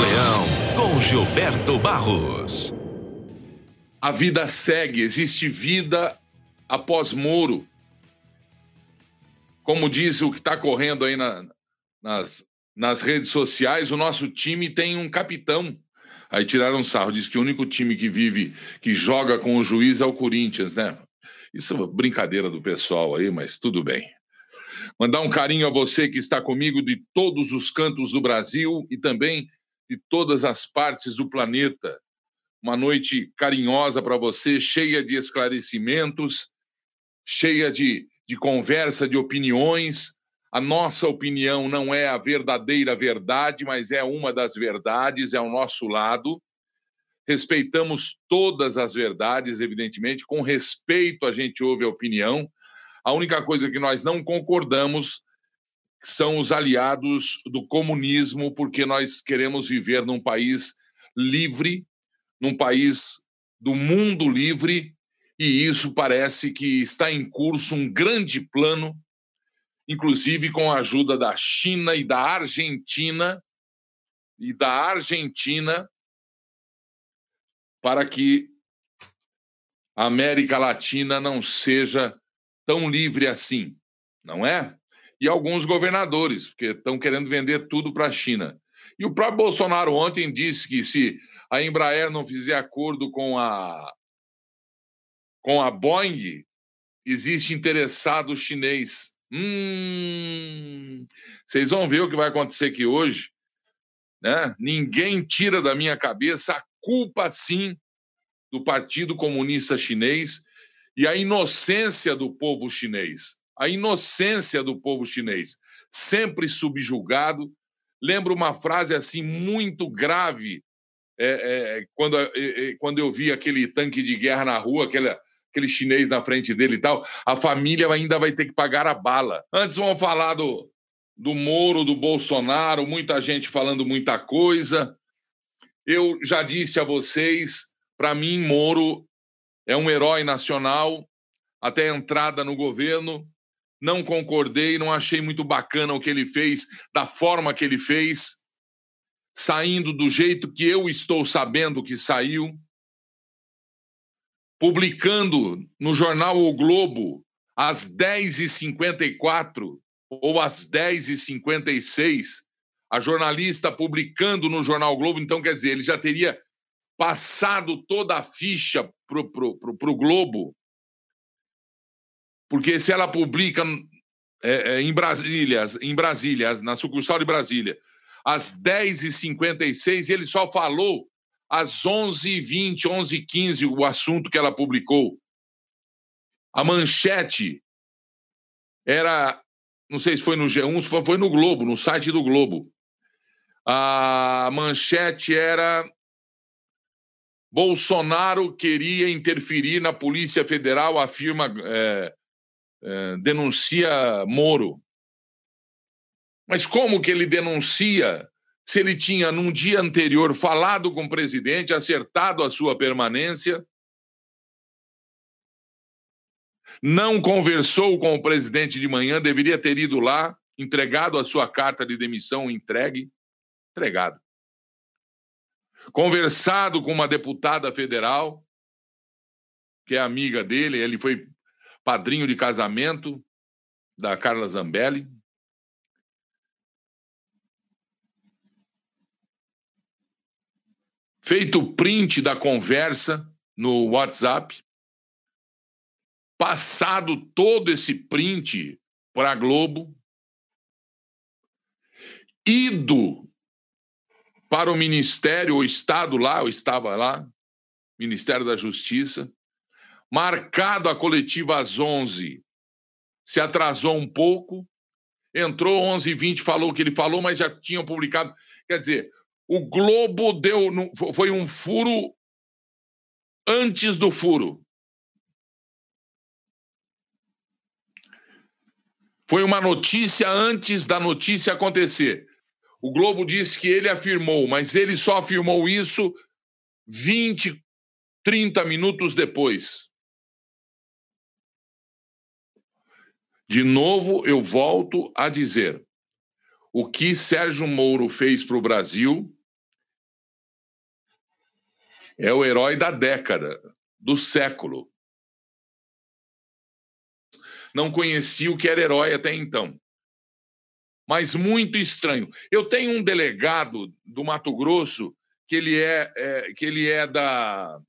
Leão, com Gilberto Barros. A vida segue, existe vida após Moro. Como diz o que está correndo aí na, nas, nas redes sociais, o nosso time tem um capitão. Aí tiraram sarro, diz que o único time que vive, que joga com o juiz é o Corinthians, né? Isso é brincadeira do pessoal aí, mas tudo bem. Mandar um carinho a você que está comigo de todos os cantos do Brasil e também de todas as partes do planeta. Uma noite carinhosa para você, cheia de esclarecimentos, cheia de, de conversa, de opiniões. A nossa opinião não é a verdadeira verdade, mas é uma das verdades, é ao nosso lado. Respeitamos todas as verdades, evidentemente, com respeito a gente ouve a opinião. A única coisa que nós não concordamos são os aliados do comunismo, porque nós queremos viver num país livre, num país do mundo livre, e isso parece que está em curso um grande plano, inclusive com a ajuda da China e da Argentina, e da Argentina, para que a América Latina não seja tão livre assim, não é? E alguns governadores, porque estão querendo vender tudo para a China. E o próprio Bolsonaro ontem disse que se a Embraer não fizer acordo com a com a Boeing, existe interessado chinês. Hum, vocês vão ver o que vai acontecer aqui hoje. Né? Ninguém tira da minha cabeça a culpa, sim, do Partido Comunista Chinês e a inocência do povo chinês. A inocência do povo chinês, sempre subjugado. Lembro uma frase assim muito grave é, é, quando, é, é, quando eu vi aquele tanque de guerra na rua, aquele, aquele chinês na frente dele e tal. A família ainda vai ter que pagar a bala. Antes vamos falar do, do Moro, do Bolsonaro, muita gente falando muita coisa. Eu já disse a vocês, para mim, Moro é um herói nacional até a entrada no governo. Não concordei, não achei muito bacana o que ele fez, da forma que ele fez, saindo do jeito que eu estou sabendo que saiu, publicando no jornal O Globo às 10h54 ou às 10h56, a jornalista publicando no jornal o Globo, então quer dizer, ele já teria passado toda a ficha para o Globo, porque se ela publica é, é, em Brasília, em Brasília, na sucursal de Brasília, às 10h56, ele só falou às 11h20, 11h15 o assunto que ela publicou. A manchete era, não sei se foi no G1, se foi no Globo, no site do Globo. A manchete era Bolsonaro queria interferir na Polícia Federal, afirma, é, é, denuncia Moro. Mas como que ele denuncia se ele tinha, num dia anterior, falado com o presidente, acertado a sua permanência, não conversou com o presidente de manhã, deveria ter ido lá, entregado a sua carta de demissão, entregue, entregado conversado com uma deputada federal, que é amiga dele, ele foi padrinho de casamento da Carla Zambelli. Feito o print da conversa no WhatsApp, passado todo esse print para a Globo, ido para o Ministério, o Estado lá, eu estava lá, Ministério da Justiça, marcado a coletiva às 11, se atrasou um pouco, entrou 11h20, falou o que ele falou, mas já tinham publicado. Quer dizer, o Globo deu. Foi um furo antes do furo. Foi uma notícia antes da notícia acontecer. O Globo disse que ele afirmou, mas ele só afirmou isso 20, 30 minutos depois. De novo, eu volto a dizer: o que Sérgio Moro fez para o Brasil É o herói da década, do século. Não conhecia o que era herói até então. Mas muito estranho. Eu tenho um delegado do Mato Grosso que ele é, é que ele é da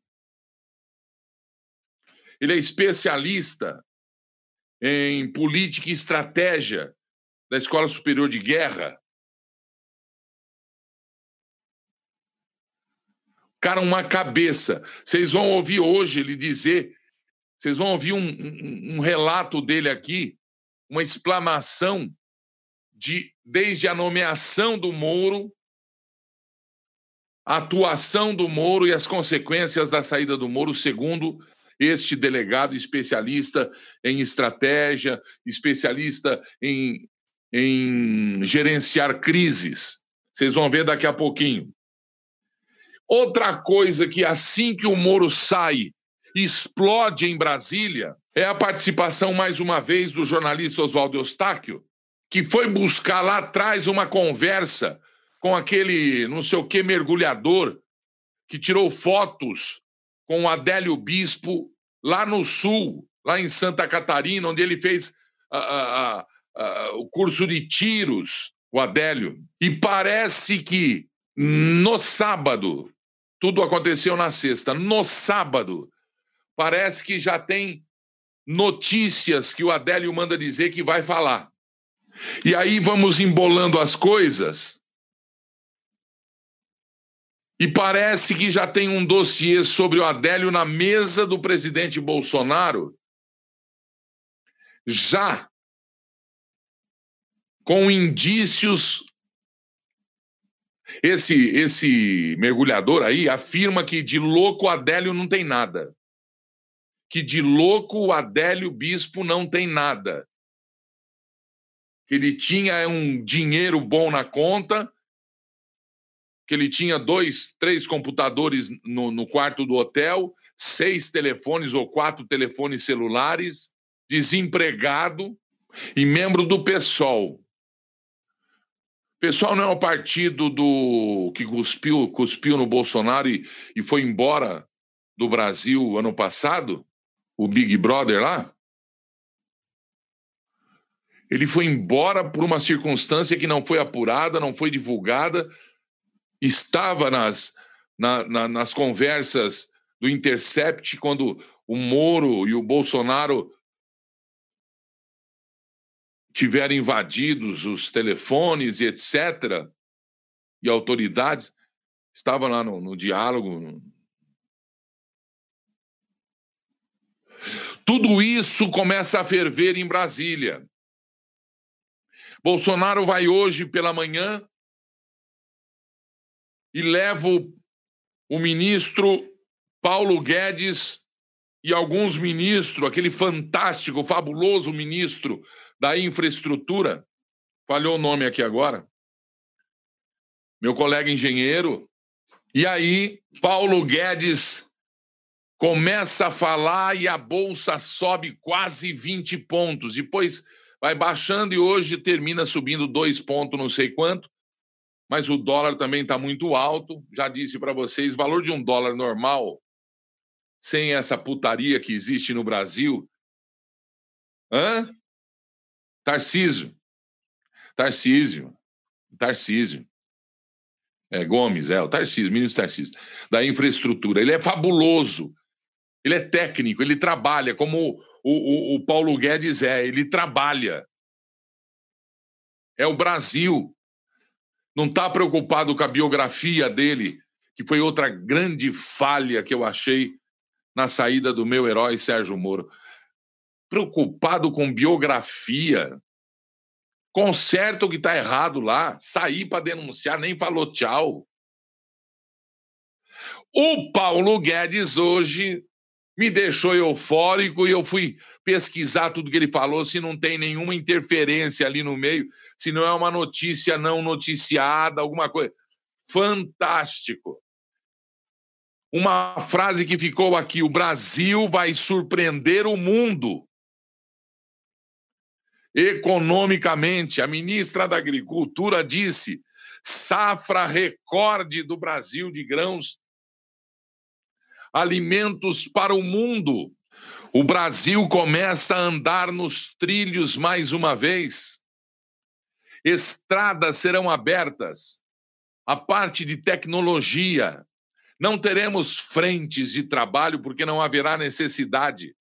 ele é especialista em política e estratégia da Escola Superior de Guerra. Cara, uma cabeça. Vocês vão ouvir hoje ele dizer, vocês vão ouvir um, um, um relato dele aqui, uma exclamação de desde a nomeação do Moro, a atuação do Moro e as consequências da saída do Moro, segundo este delegado especialista em estratégia, especialista em, em gerenciar crises. Vocês vão ver daqui a pouquinho. Outra coisa que assim que o Moro sai, explode em Brasília, é a participação, mais uma vez, do jornalista Oswaldo Eustáquio, que foi buscar lá atrás uma conversa com aquele não sei o que mergulhador que tirou fotos com o Adélio Bispo lá no sul, lá em Santa Catarina, onde ele fez a, a, a, o curso de tiros, o Adélio. E parece que no sábado, tudo aconteceu na sexta, no sábado, parece que já tem notícias que o Adélio manda dizer que vai falar. E aí vamos embolando as coisas e parece que já tem um dossiê sobre o Adélio na mesa do presidente Bolsonaro, já com indícios. Esse, esse mergulhador aí afirma que de louco o Adélio não tem nada. Que de louco o Adélio Bispo não tem nada. Ele tinha um dinheiro bom na conta que ele tinha dois, três computadores no, no quarto do hotel, seis telefones ou quatro telefones celulares, desempregado e membro do PSOL. PSOL não é o partido do que cuspiu, cuspiu no Bolsonaro e, e foi embora do Brasil ano passado? O Big Brother lá? Ele foi embora por uma circunstância que não foi apurada, não foi divulgada, estava nas, na, na, nas conversas do Intercept quando o Moro e o Bolsonaro tiveram invadidos os telefones e etc. E autoridades estavam lá no, no diálogo. Tudo isso começa a ferver em Brasília. Bolsonaro vai hoje pela manhã e levo o ministro Paulo Guedes e alguns ministros, aquele fantástico, fabuloso ministro da infraestrutura, falhou o nome aqui agora, meu colega engenheiro, e aí Paulo Guedes começa a falar e a bolsa sobe quase 20 pontos, depois vai baixando e hoje termina subindo dois pontos, não sei quanto mas o dólar também está muito alto. Já disse para vocês, valor de um dólar normal, sem essa putaria que existe no Brasil. Hã? Tarcísio. Tarcísio. Tarcísio. É, Gomes, é, o Tarcísio, ministro Tarcísio, da infraestrutura. Ele é fabuloso. Ele é técnico, ele trabalha, como o, o, o Paulo Guedes é, ele trabalha. É o Brasil não está preocupado com a biografia dele, que foi outra grande falha que eu achei na saída do meu herói Sérgio Moro. Preocupado com biografia. Conserta o que está errado lá. Sair para denunciar, nem falou tchau. O Paulo Guedes hoje me deixou eufórico e eu fui pesquisar tudo que ele falou, se não tem nenhuma interferência ali no meio, se não é uma notícia não noticiada, alguma coisa. Fantástico. Uma frase que ficou aqui: o Brasil vai surpreender o mundo. Economicamente, a ministra da Agricultura disse: safra recorde do Brasil de grãos alimentos para o mundo. O Brasil começa a andar nos trilhos mais uma vez. Estradas serão abertas. A parte de tecnologia. Não teremos frentes de trabalho porque não haverá necessidade.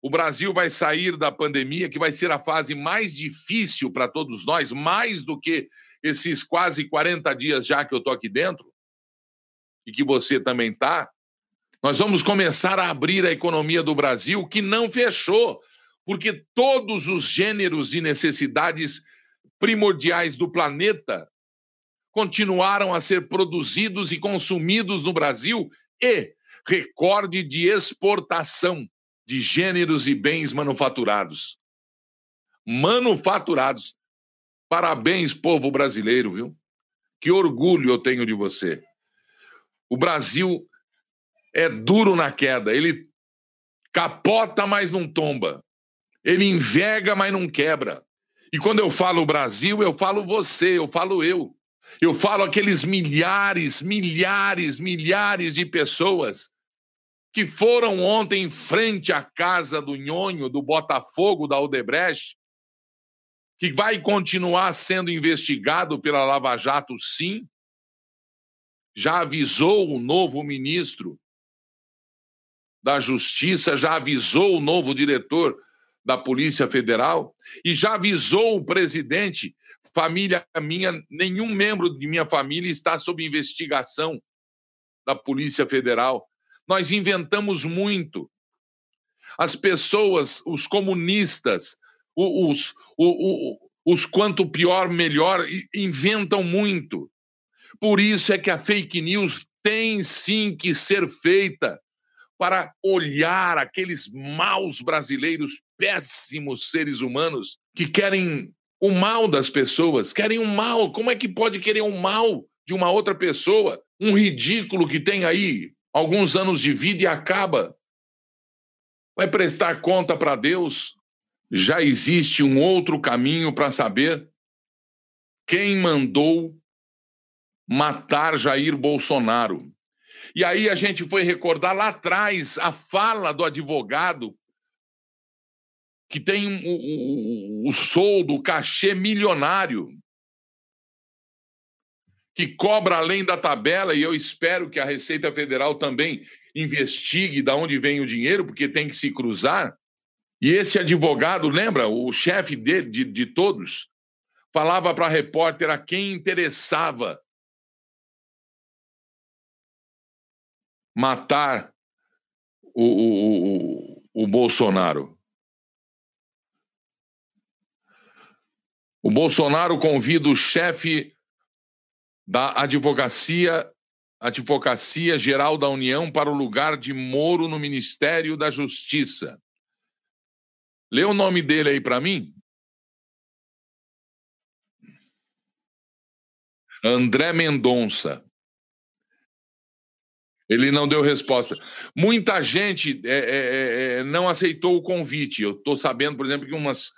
O Brasil vai sair da pandemia, que vai ser a fase mais difícil para todos nós, mais do que esses quase 40 dias já que eu estou aqui dentro, e que você também está. Nós vamos começar a abrir a economia do Brasil, que não fechou, porque todos os gêneros e necessidades primordiais do planeta continuaram a ser produzidos e consumidos no Brasil e recorde de exportação de gêneros e bens manufaturados. Manufaturados. Parabéns, povo brasileiro, viu? Que orgulho eu tenho de você. O Brasil é duro na queda. Ele capota, mas não tomba. Ele enverga, mas não quebra. E quando eu falo Brasil, eu falo você, eu falo eu. Eu falo aqueles milhares, milhares, milhares de pessoas que foram ontem em frente à casa do Nhonho, do Botafogo, da Odebrecht, que vai continuar sendo investigado pela Lava Jato, sim. Já avisou o novo ministro da Justiça, já avisou o novo diretor da Polícia Federal e já avisou o presidente. Família minha, nenhum membro de minha família está sob investigação da Polícia Federal. Nós inventamos muito. As pessoas, os comunistas, os, os, os quanto pior, melhor, inventam muito. Por isso é que a fake news tem sim que ser feita para olhar aqueles maus brasileiros, péssimos seres humanos, que querem o mal das pessoas, querem o mal. Como é que pode querer o mal de uma outra pessoa? Um ridículo que tem aí alguns anos de vida e acaba. Vai prestar conta para Deus? Já existe um outro caminho para saber quem mandou matar Jair Bolsonaro. E aí a gente foi recordar lá atrás a fala do advogado que tem o, o, o soldo, o cachê milionário, que cobra além da tabela, e eu espero que a Receita Federal também investigue de onde vem o dinheiro, porque tem que se cruzar. E esse advogado, lembra, o chefe de, de, de todos, falava para a repórter a quem interessava matar o, o, o, o Bolsonaro. O Bolsonaro convida o chefe da advocacia, Advocacia Geral da União para o lugar de Moro no Ministério da Justiça. Lê o nome dele aí para mim. André Mendonça. Ele não deu resposta. Muita gente é, é, é, é não aceitou o convite. Eu estou sabendo, por exemplo, que umas,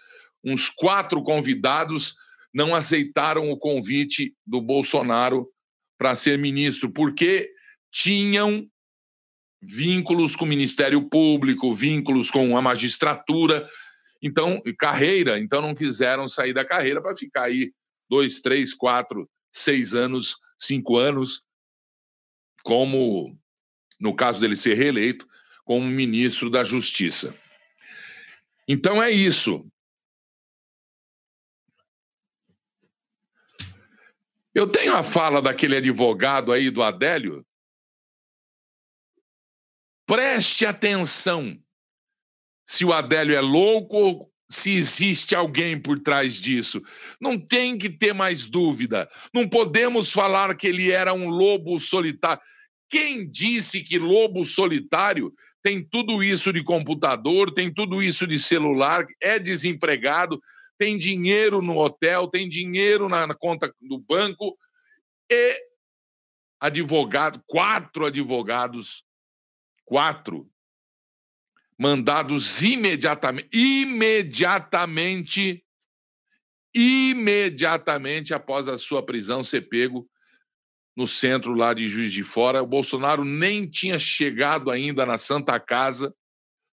uns quatro convidados não aceitaram o convite do Bolsonaro para ser ministro, porque tinham vínculos com o Ministério Público, vínculos com a magistratura, então carreira, então não quiseram sair da carreira para ficar aí dois, três, quatro, seis anos, cinco anos como no caso dele ser reeleito, como ministro da Justiça. Então é isso. Eu tenho a fala daquele advogado aí do Adélio. Preste atenção se o Adélio é louco ou se existe alguém por trás disso. Não tem que ter mais dúvida. Não podemos falar que ele era um lobo solitário. Quem disse que lobo solitário tem tudo isso de computador, tem tudo isso de celular, é desempregado, tem dinheiro no hotel, tem dinheiro na conta do banco e advogado, quatro advogados, quatro mandados imediatamente, imediatamente, imediatamente após a sua prisão ser pego no centro lá de Juiz de Fora. O Bolsonaro nem tinha chegado ainda na Santa Casa,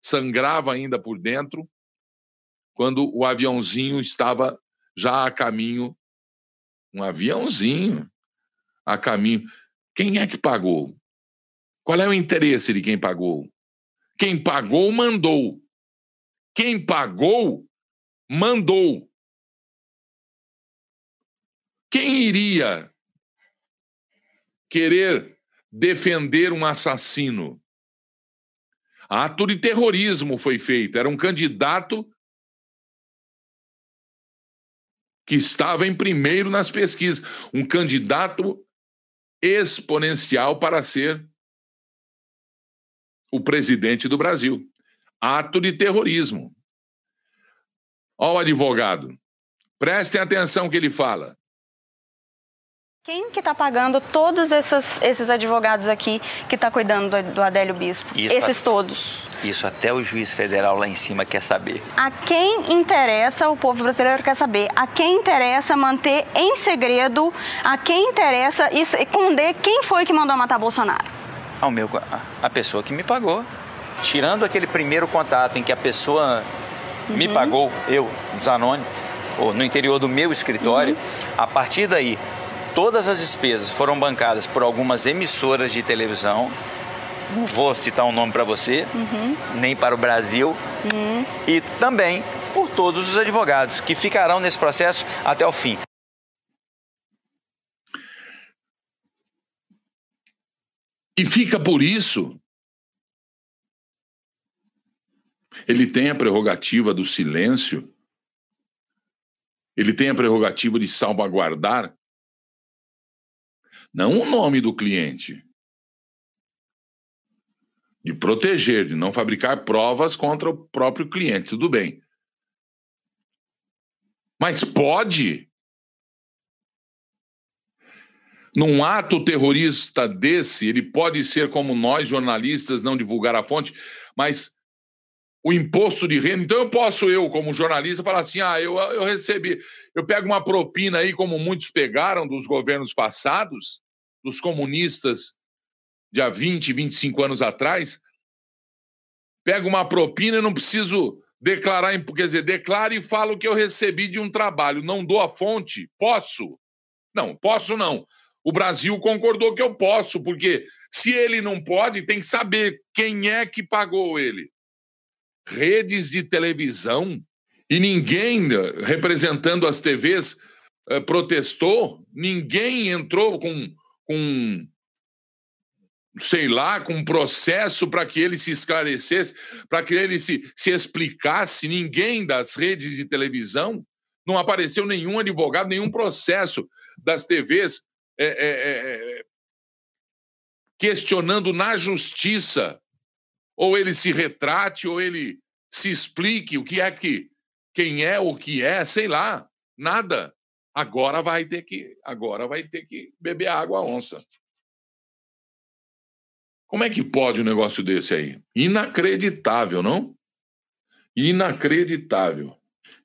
sangrava ainda por dentro, quando o aviãozinho estava já a caminho. Um aviãozinho a caminho. Quem é que pagou? Qual é o interesse de quem pagou? Quem pagou, mandou. Quem pagou, mandou. Quem iria querer defender um assassino? Ato de terrorismo foi feito. Era um candidato que estava em primeiro nas pesquisas, um candidato exponencial para ser o presidente do Brasil. Ato de terrorismo. Ó, o advogado, prestem atenção que ele fala. Quem que está pagando todos esses, esses advogados aqui que está cuidando do, do, Adélio Bispo? Isso esses todos. Isso até o juiz federal lá em cima quer saber. A quem interessa, o povo brasileiro quer saber, a quem interessa manter em segredo, a quem interessa esconder quem foi que mandou matar Bolsonaro? Ao meu, a pessoa que me pagou. Tirando aquele primeiro contato em que a pessoa uhum. me pagou, eu, Zanoni, ou no interior do meu escritório, uhum. a partir daí Todas as despesas foram bancadas por algumas emissoras de televisão. Não vou citar um nome para você, uhum. nem para o Brasil. Uhum. E também por todos os advogados que ficarão nesse processo até o fim. E fica por isso. Ele tem a prerrogativa do silêncio, ele tem a prerrogativa de salvaguardar não o nome do cliente. De proteger, de não fabricar provas contra o próprio cliente, tudo bem. Mas pode. Num ato terrorista desse, ele pode ser como nós, jornalistas, não divulgar a fonte, mas o imposto de renda. Então, eu posso, eu, como jornalista, falar assim: ah, eu, eu recebi, eu pego uma propina aí, como muitos pegaram dos governos passados, dos comunistas de há 20, 25 anos atrás, pego uma propina e não preciso declarar, quer dizer, declaro e falo que eu recebi de um trabalho, não dou a fonte, posso? Não, posso não. O Brasil concordou que eu posso, porque se ele não pode, tem que saber quem é que pagou ele redes de televisão e ninguém representando as TVs eh, protestou, ninguém entrou com, com sei lá, com um processo para que ele se esclarecesse, para que ele se, se explicasse. Ninguém das redes de televisão, não apareceu nenhum advogado, nenhum processo das TVs é, é, é, questionando na justiça ou ele se retrate, ou ele se explique o que é que, quem é, o que é, sei lá, nada. Agora vai ter que, agora vai ter que beber água onça. Como é que pode um negócio desse aí? Inacreditável, não? Inacreditável.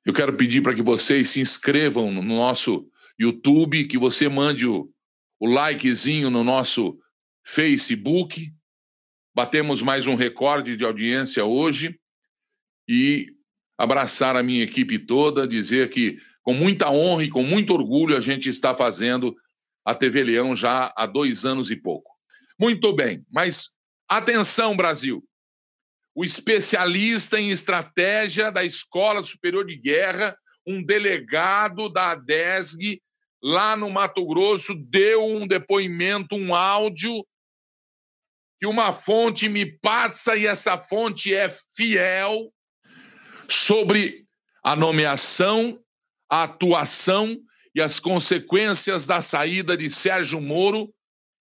Eu quero pedir para que vocês se inscrevam no nosso YouTube, que você mande o, o likezinho no nosso Facebook, Batemos mais um recorde de audiência hoje e abraçar a minha equipe toda, dizer que com muita honra e com muito orgulho a gente está fazendo a TV Leão já há dois anos e pouco. Muito bem, mas atenção, Brasil! O especialista em estratégia da Escola Superior de Guerra, um delegado da ADESG, lá no Mato Grosso, deu um depoimento, um áudio que uma fonte me passa e essa fonte é fiel sobre a nomeação, a atuação e as consequências da saída de Sérgio Moro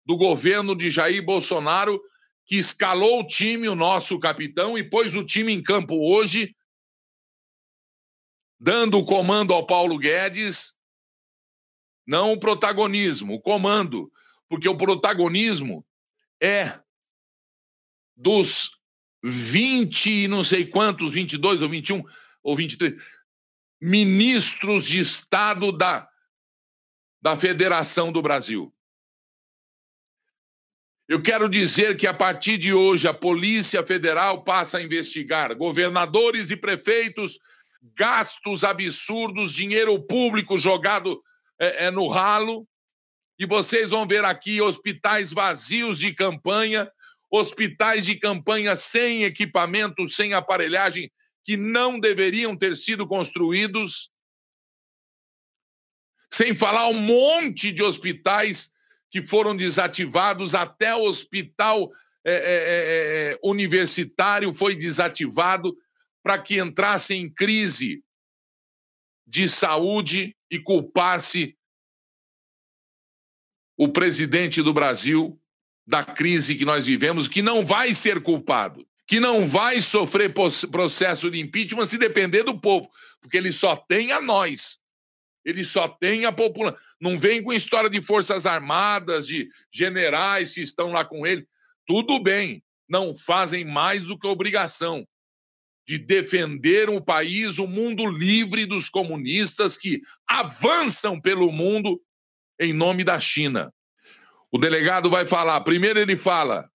do governo de Jair Bolsonaro, que escalou o time, o nosso capitão, e pôs o time em campo hoje, dando o comando ao Paulo Guedes, não o protagonismo, o comando, porque o protagonismo é dos 20 não sei quantos, 22 ou 21 ou 23 ministros de Estado da, da Federação do Brasil. Eu quero dizer que a partir de hoje a Polícia Federal passa a investigar governadores e prefeitos, gastos absurdos, dinheiro público jogado é, é, no ralo. E vocês vão ver aqui hospitais vazios de campanha, hospitais de campanha sem equipamento, sem aparelhagem, que não deveriam ter sido construídos. Sem falar um monte de hospitais que foram desativados, até o hospital é, é, é, é universitário foi desativado para que entrasse em crise de saúde e culpasse o presidente do Brasil da crise que nós vivemos, que não vai ser culpado, que não vai sofrer processo de impeachment se depender do povo, porque ele só tem a nós. Ele só tem a população. Não vem com história de forças armadas, de generais que estão lá com ele. Tudo bem, não fazem mais do que obrigação de defender o país, o mundo livre dos comunistas que avançam pelo mundo em nome da China. O delegado vai falar. Primeiro, ele fala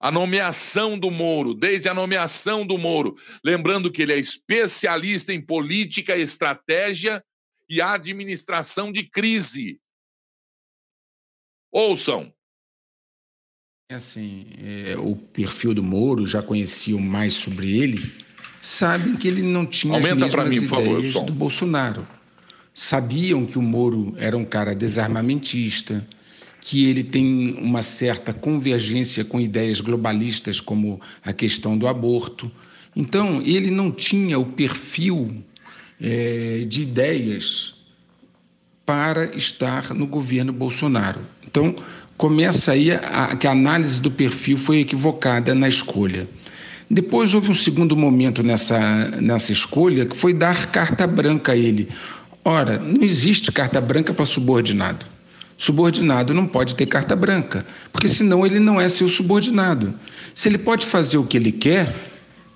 a nomeação do Moro, desde a nomeação do Moro. Lembrando que ele é especialista em política, estratégia e administração de crise. Ouçam. Assim, é, o perfil do Moro, já conheciam mais sobre ele, sabem que ele não tinha Aumenta as mesmas mim, ideias favor, do Bolsonaro. Sabiam que o Moro era um cara desarmamentista, que ele tem uma certa convergência com ideias globalistas, como a questão do aborto. Então, ele não tinha o perfil é, de ideias para estar no governo Bolsonaro. Então, começa aí a, que a análise do perfil foi equivocada na escolha. Depois houve um segundo momento nessa, nessa escolha, que foi dar carta branca a ele. Ora, não existe carta branca para subordinado. Subordinado não pode ter carta branca, porque senão ele não é seu subordinado. Se ele pode fazer o que ele quer,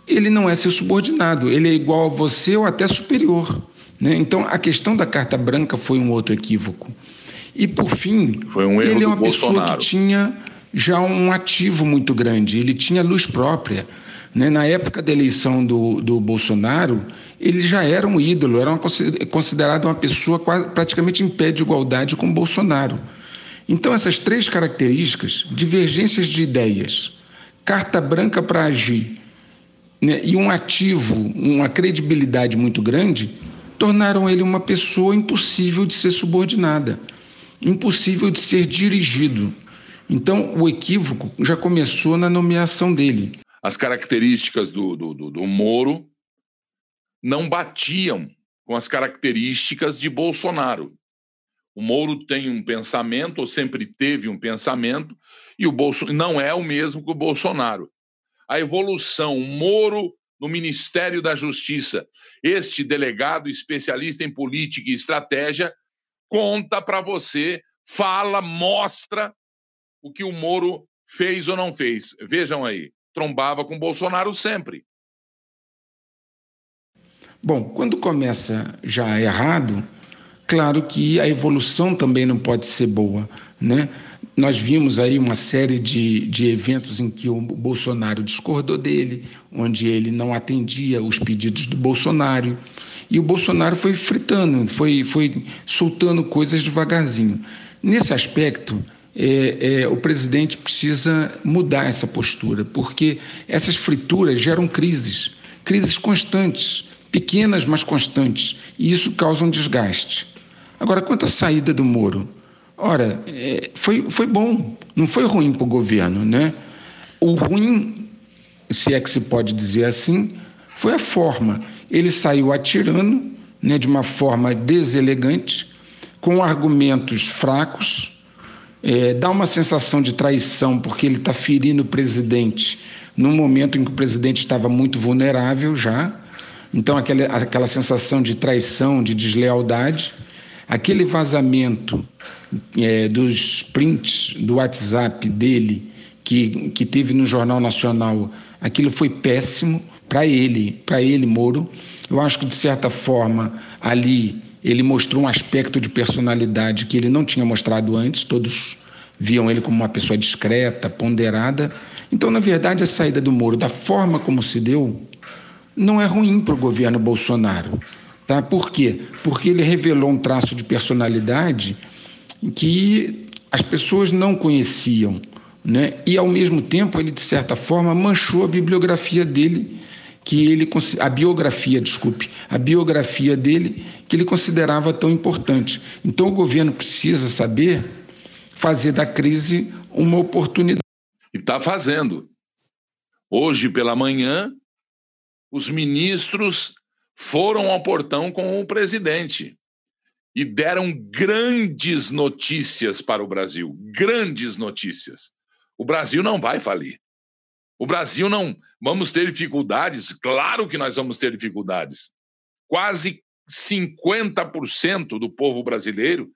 ele não é seu subordinado, ele é igual a você ou até superior. Né? Então, a questão da carta branca foi um outro equívoco. E, por fim, um ele é uma pessoa Bolsonaro. que tinha já um ativo muito grande, ele tinha luz própria. Né? Na época da eleição do, do Bolsonaro, ele já era um ídolo, era uma, considerado uma pessoa quase, praticamente em pé de igualdade com Bolsonaro. Então, essas três características, divergências de ideias, carta branca para agir né, e um ativo, uma credibilidade muito grande, tornaram ele uma pessoa impossível de ser subordinada, impossível de ser dirigido. Então, o equívoco já começou na nomeação dele. As características do, do, do, do Moro não batiam com as características de Bolsonaro. O Moro tem um pensamento, ou sempre teve um pensamento, e o Bolso não é o mesmo que o Bolsonaro. A evolução, Moro no Ministério da Justiça, este delegado especialista em política e estratégia, conta para você, fala, mostra o que o Moro fez ou não fez. Vejam aí, trombava com Bolsonaro sempre. Bom, quando começa já errado, claro que a evolução também não pode ser boa, né? Nós vimos aí uma série de, de eventos em que o Bolsonaro discordou dele, onde ele não atendia os pedidos do Bolsonaro, e o Bolsonaro foi fritando, foi, foi soltando coisas devagarzinho. Nesse aspecto, é, é, o presidente precisa mudar essa postura, porque essas frituras geram crises, crises constantes pequenas, mas constantes, e isso causa um desgaste. Agora, quanto à saída do Moro, ora, é, foi, foi bom, não foi ruim para o governo, né? O ruim, se é que se pode dizer assim, foi a forma. Ele saiu atirando, né, de uma forma deselegante, com argumentos fracos, é, dá uma sensação de traição, porque ele está ferindo o presidente num momento em que o presidente estava muito vulnerável já, então, aquela, aquela sensação de traição, de deslealdade, aquele vazamento é, dos prints do WhatsApp dele, que, que teve no Jornal Nacional, aquilo foi péssimo para ele, para ele, Moro. Eu acho que, de certa forma, ali ele mostrou um aspecto de personalidade que ele não tinha mostrado antes, todos viam ele como uma pessoa discreta, ponderada. Então, na verdade, a saída do Moro, da forma como se deu, não é ruim para o governo Bolsonaro. Tá? Por quê? Porque ele revelou um traço de personalidade que as pessoas não conheciam. Né? E, ao mesmo tempo, ele, de certa forma, manchou a bibliografia dele, que ele a biografia, desculpe, a biografia dele que ele considerava tão importante. Então o governo precisa saber fazer da crise uma oportunidade. E está fazendo. Hoje pela manhã, os ministros foram ao portão com o presidente e deram grandes notícias para o Brasil, grandes notícias. O Brasil não vai falir. O Brasil não. Vamos ter dificuldades? Claro que nós vamos ter dificuldades. Quase 50% do povo brasileiro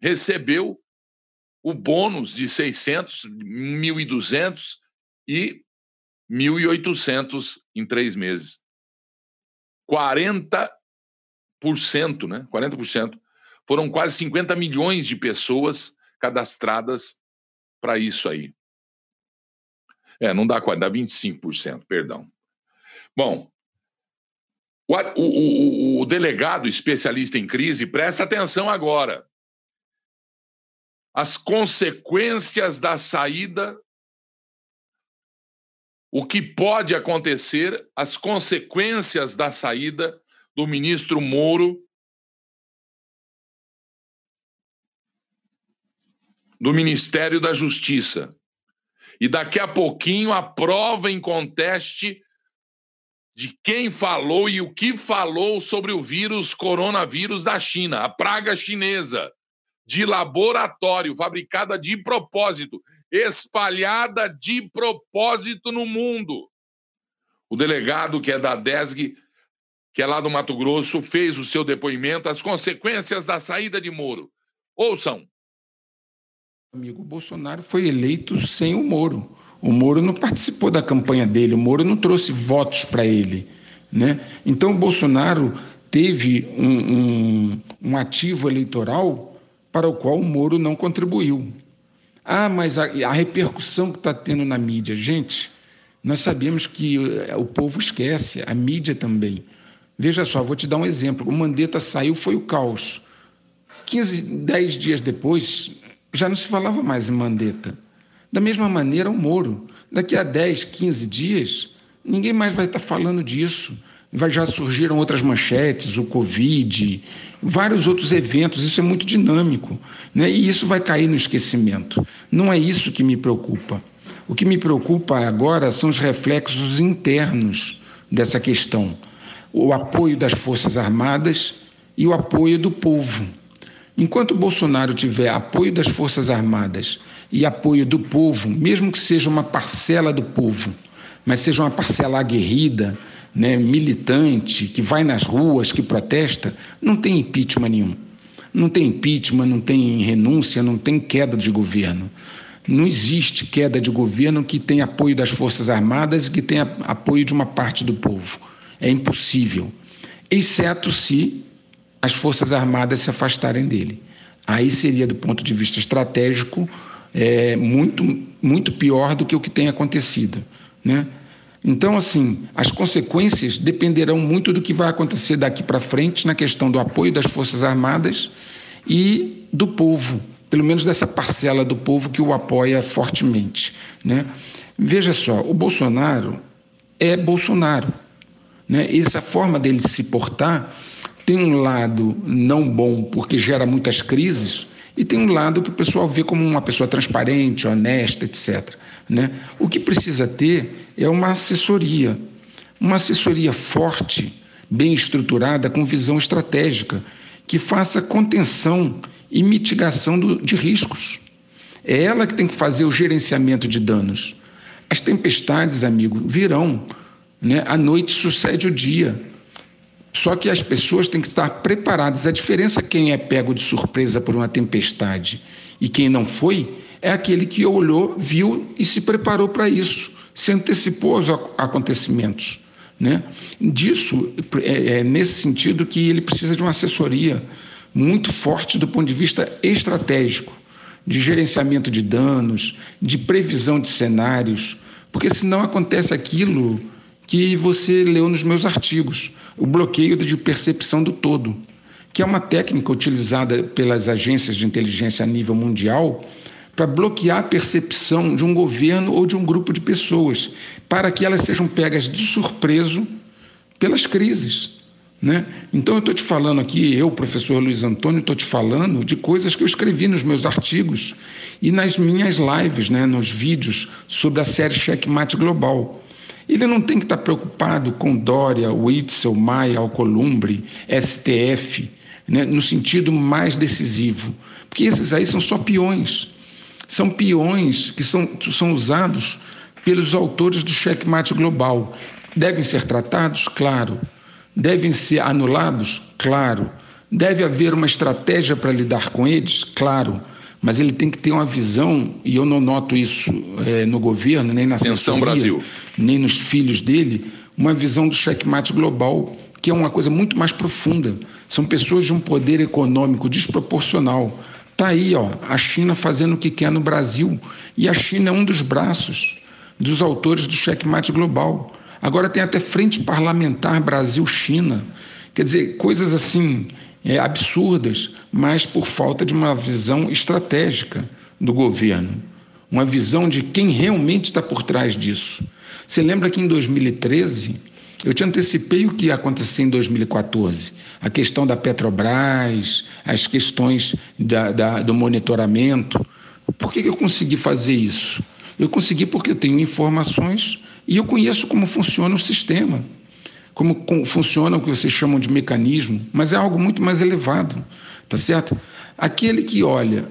recebeu o bônus de 600, 1.200 e 1.800 em três meses. 40%, né? 40%. Foram quase 50 milhões de pessoas cadastradas para isso aí. É, não dá 40, dá 25%, perdão. Bom, o, o, o, delegado especialista em crise presta atenção agora. As consequências da saída, o que pode acontecer, as consequências da saída do ministro Moro do Ministério da Justiça. E daqui a pouquinho a prova em conteste de quem falou e o que falou sobre o vírus coronavírus da China, a praga chinesa, de laboratório, fabricada de propósito, espalhada de propósito no mundo. O delegado, que é da DESG, que é lá do Mato Grosso, fez o seu depoimento, as consequências da saída de Moro. Ouçam. Amigo, Bolsonaro foi eleito sem o Moro. O Moro não participou da campanha dele, o Moro não trouxe votos para ele. Né? Então, o Bolsonaro teve um, um, um, ativo eleitoral para o qual o Moro não contribuiu. Ah, mas a, a repercussão que está tendo na mídia, gente, nós sabemos que eh, o povo esquece, a mídia também. Veja só, vou te dar um exemplo. O Mandetta saiu, foi o caos. 15, 10 dias depois, já não se falava mais em Mandetta. Da mesma maneira, o Moro. Daqui a 10, 15 dias, ninguém mais vai estar falando disso. Já surgiram outras manchetes, o Covid, vários outros eventos, isso é muito dinâmico. Né? E isso vai cair no esquecimento. Não é isso que me preocupa. O que me preocupa agora são os reflexos internos dessa questão: o apoio das Forças Armadas e o apoio do povo. Enquanto Bolsonaro tiver apoio das Forças Armadas e apoio do povo, mesmo que seja uma parcela do povo, mas seja uma parcela aguerrida, né, militante, que vai nas ruas, que protesta, não tem impeachment nenhum. Não tem impeachment, não tem renúncia, não tem queda de governo. Não existe queda de governo que tenha apoio das Forças Armadas e que tenha apoio de uma parte do povo. É impossível. Exceto se as Forças Armadas se afastarem dele. Aí seria, do ponto de vista estratégico, é, muito, muito pior do que o que tem acontecido. Né? Então, assim, as consequências dependerão muito do que vai acontecer daqui para frente na questão do apoio das Forças Armadas e do povo, pelo menos dessa parcela do povo que o apoia fortemente. Né? Veja só, o Bolsonaro é Bolsonaro. Né? Essa forma dele se portar tem um lado não bom porque gera muitas crises e tem um lado que o pessoal vê como uma pessoa transparente, honesta, etc. Né? O que precisa ter é uma assessoria, uma assessoria forte, bem estruturada, com visão estratégica, que faça contenção e mitigação do, de riscos. É ela que tem que fazer o gerenciamento de danos. As tempestades, amigo, virão. Né? A noite sucede o dia. Só que as pessoas têm que estar preparadas. A diferença quem é pego de surpresa por uma tempestade e quem não foi é aquele que olhou, viu e se preparou para isso, se antecipou aos acontecimentos. Né? Disso, é, é nesse sentido que ele precisa de uma assessoria muito forte do ponto de vista estratégico. de gerenciamento de danos, de previsão de cenários, porque senão acontece aquilo que você leu nos meus artigos, o bloqueio de percepção do todo, que é uma técnica utilizada pelas agências de inteligência a nível mundial para bloquear a percepção de um governo ou de um grupo de pessoas, para que elas sejam pegas de surpreso pelas crises. Né? Então, eu estou te falando aqui, eu, professor Luiz Antônio, estou te falando de coisas que eu escrevi nos meus artigos e nas minhas lives, né, nos vídeos sobre a série Checkmate Global. Ele não tem que estar preocupado com Dória, Witzel, Maia, Alcolumbre, STF, né, no sentido mais decisivo, porque esses aí são só peões. São peões que são, são usados pelos autores do checkmate global. Devem ser tratados? Claro Devem ser anulados? Claro. Deve haver uma estratégia para lidar com eles? Claro. Mas ele tem que ter uma visão, e eu não noto isso é, no governo, nem na Atenção, Brasil. nem nos filhos dele, uma visão do checkmate global, que é uma coisa muito mais profunda. São pessoas de um poder econômico desproporcional. Está aí, ó, a China fazendo o que quer no Brasil, e a China é um dos braços dos autores do checkmate global. Agora tem até frente parlamentar Brasil-China. Quer dizer, coisas assim é, absurdas, mas por falta de uma visão estratégica do governo, uma visão de quem realmente está por trás disso. Você lembra que em 2013 eu te antecipei o que ia acontecer em 2014, a questão da Petrobras, as questões da, da, do monitoramento. Por que, que eu consegui fazer isso? Eu consegui porque eu tenho informações e eu conheço como funciona o sistema, como, funciona o que vocês chamam de mecanismo, mas é algo muito mais elevado, tá certo? Aquele que olha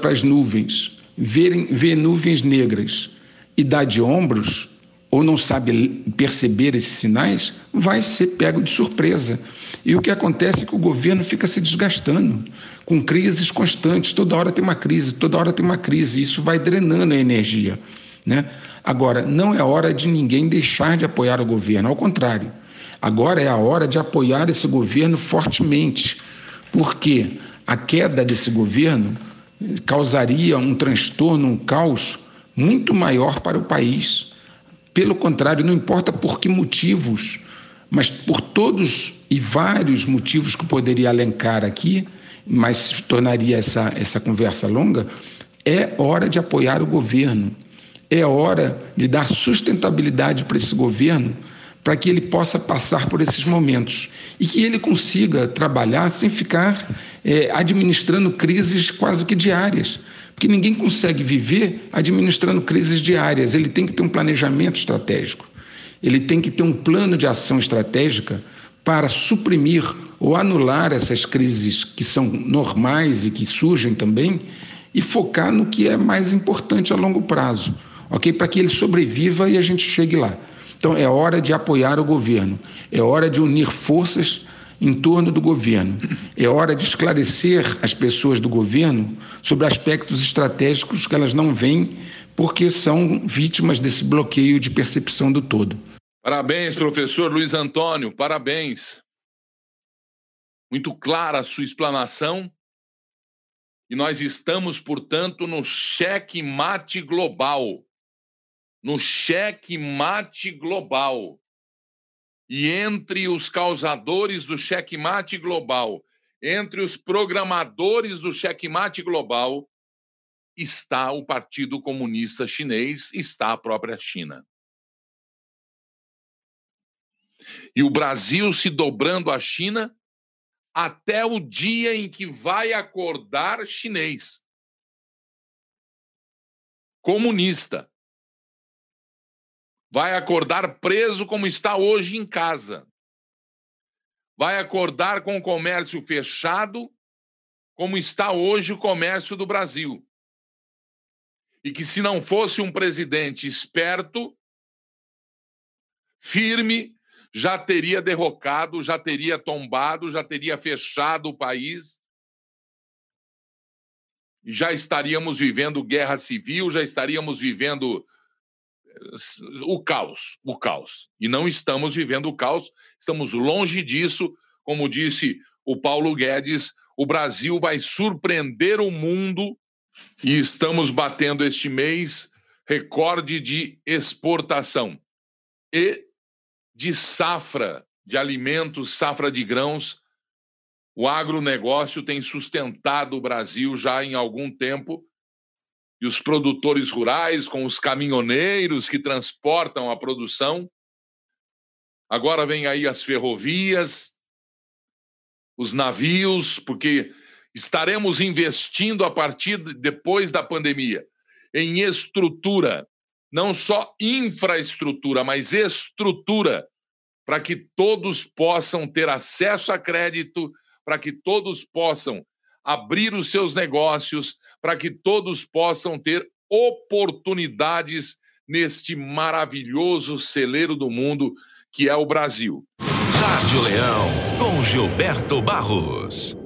para as nuvens, vê, vê nuvens negras e dá de ombros, ou não sabe perceber esses sinais, vai ser pego de surpresa. E o que acontece é que o governo fica se desgastando, com crises constantes, toda hora tem uma crise, toda hora tem uma crise, isso vai drenando a energia. Né? Agora, não é hora de ninguém deixar de apoiar o governo, ao contrário. Agora é a hora de apoiar esse governo fortemente, porque a queda desse governo causaria um transtorno, um caos muito maior para o país. Pelo contrário, não importa por que motivos, mas por todos e vários motivos que eu poderia elencar aqui, mas tornaria essa, essa conversa longa, é hora de apoiar o governo é hora de dar sustentabilidade para esse governo, para que ele possa passar por esses momentos e que ele consiga trabalhar sem ficar é, administrando crises quase que diárias. Porque ninguém consegue viver administrando crises diárias. Ele tem que ter um planejamento estratégico. Ele tem que ter um plano de ação estratégica para suprimir ou anular essas crises que são normais e que surgem também e focar no que é mais importante a longo prazo ok? Para que ele sobreviva e a gente chegue lá. Então é hora de apoiar o governo, é hora de unir forças em torno do governo, é hora de esclarecer as pessoas do governo sobre aspectos estratégicos que elas não veem porque são vítimas desse bloqueio de percepção do todo. Parabéns, professor Luiz Antônio, parabéns. Muito clara a sua explanação. E nós estamos, portanto, no cheque mate global no cheque mate global. E entre os causadores do cheque mate global, entre os programadores do cheque mate global, está o Partido Comunista Chinês, está a própria China. E o Brasil se dobrando à China até o dia em que vai acordar chinês. Comunista vai acordar preso como está hoje em casa. Vai acordar com o comércio fechado, como está hoje o comércio do Brasil. E que se não fosse um presidente esperto, firme, já teria derrocado, já teria tombado, já teria fechado o país. Já estaríamos vivendo guerra civil, já estaríamos vivendo o caos, o caos. E não estamos vivendo o caos, estamos longe disso, como disse o Paulo Guedes, o Brasil vai surpreender o mundo e estamos batendo este mês recorde de exportação e de safra de alimentos, safra de grãos. O agronegócio tem sustentado o Brasil já em algum tempo e os produtores rurais, com os caminhoneiros que transportam a produção. Agora vem aí as ferrovias, os navios, porque estaremos investindo a partir de depois da pandemia em estrutura, não só infraestrutura, mas estrutura, para que todos possam ter acesso a crédito, para que todos possam abrir os seus negócios, para que todos possam ter oportunidades neste maravilhoso celeiro do mundo que é o Brasil. Rádio Leão, com Gilberto Barros.